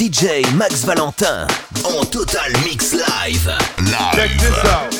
DJ Max Valentin en total mix live. live. Check this out.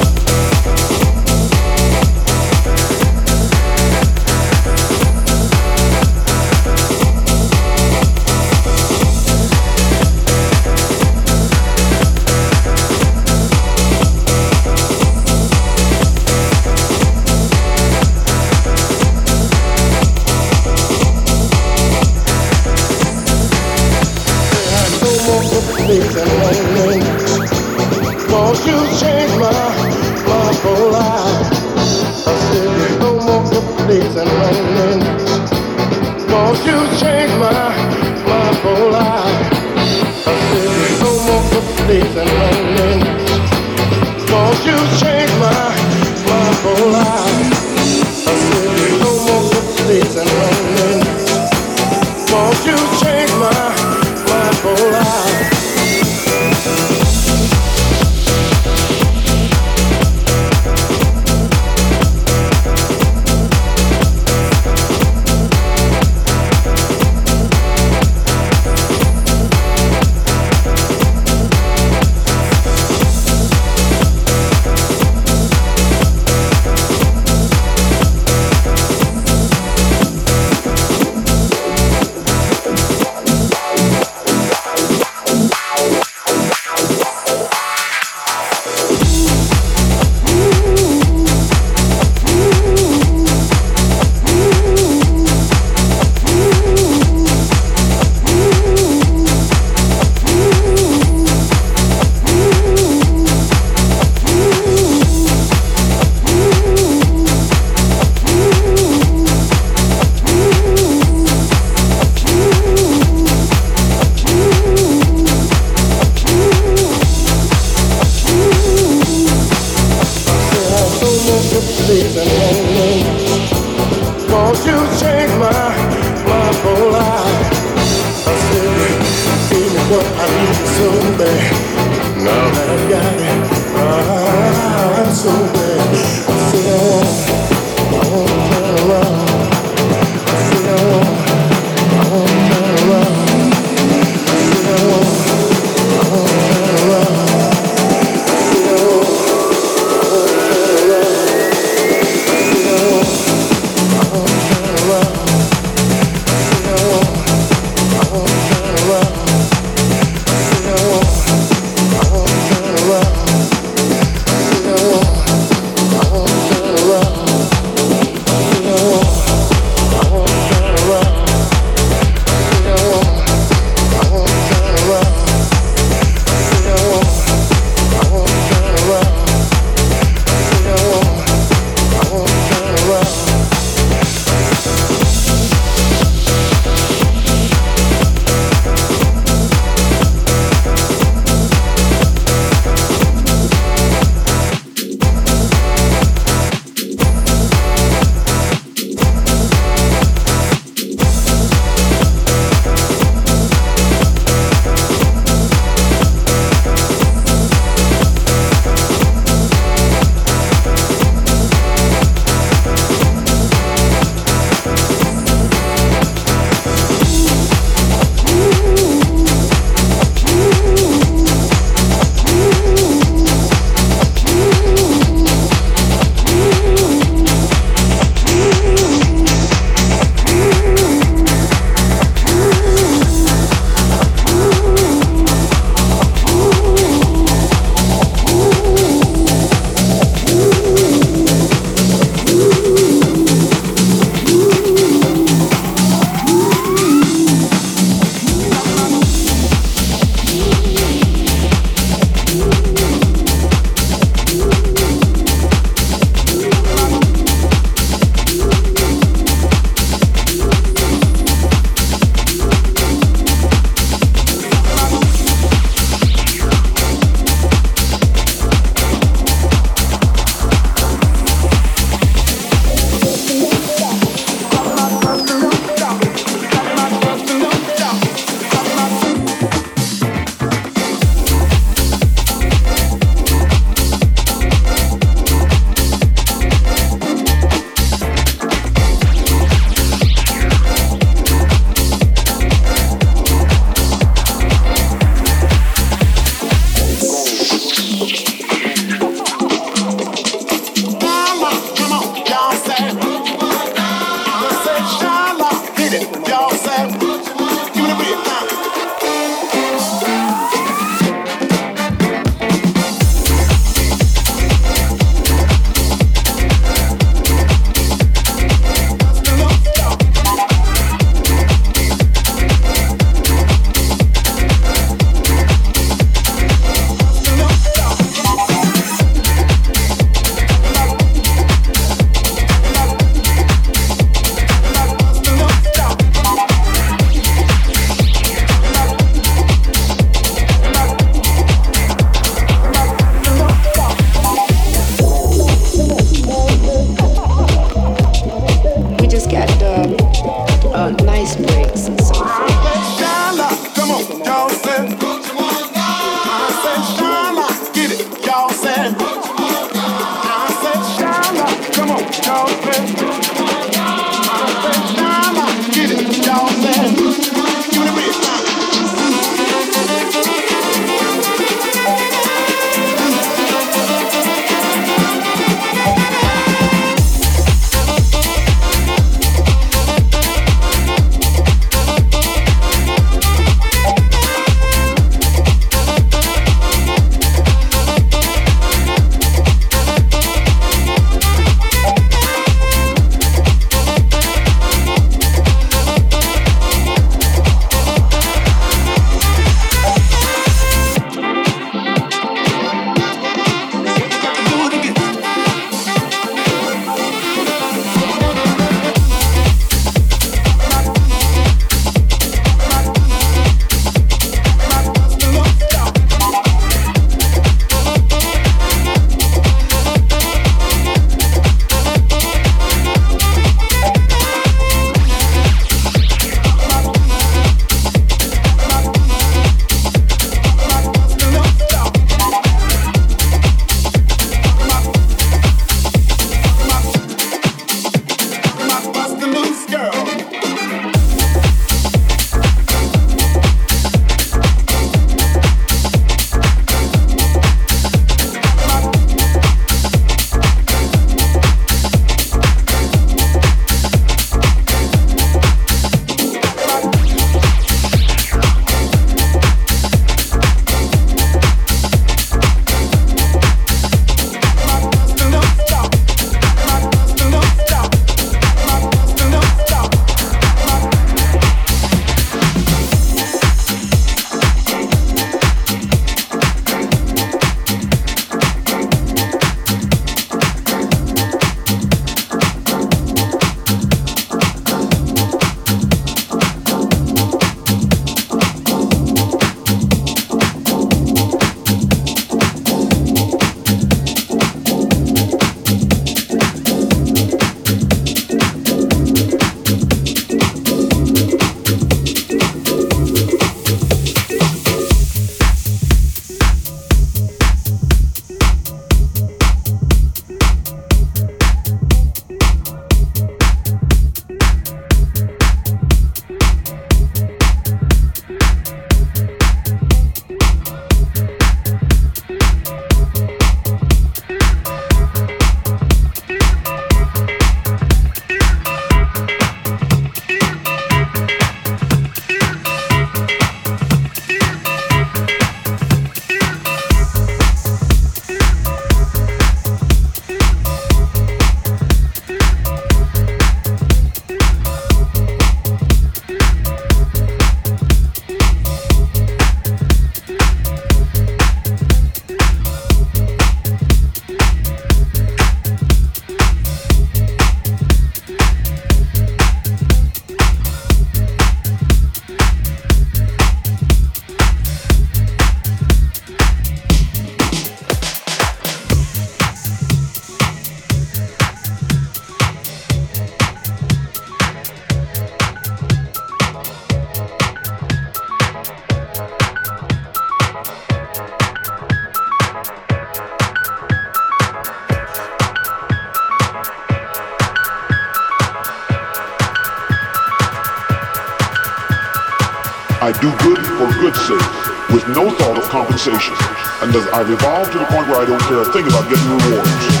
I've evolved to the point where I don't care a thing about getting rewards.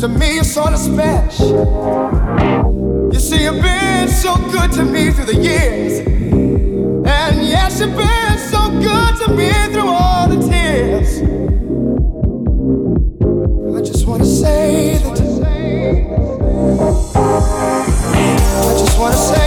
To me you're sort of special. You see, you've been so good to me through the years. And yes, you've been so good to me through all the tears. I just wanna say that. I just wanna say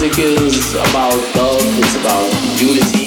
music is about love, it's about unity.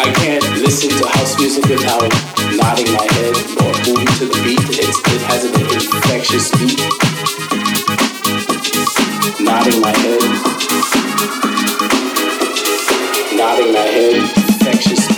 I can't listen to house music without nodding my head or moving to the beat. It has an infectious beat. Nodding my head. Nodding my head. Infectious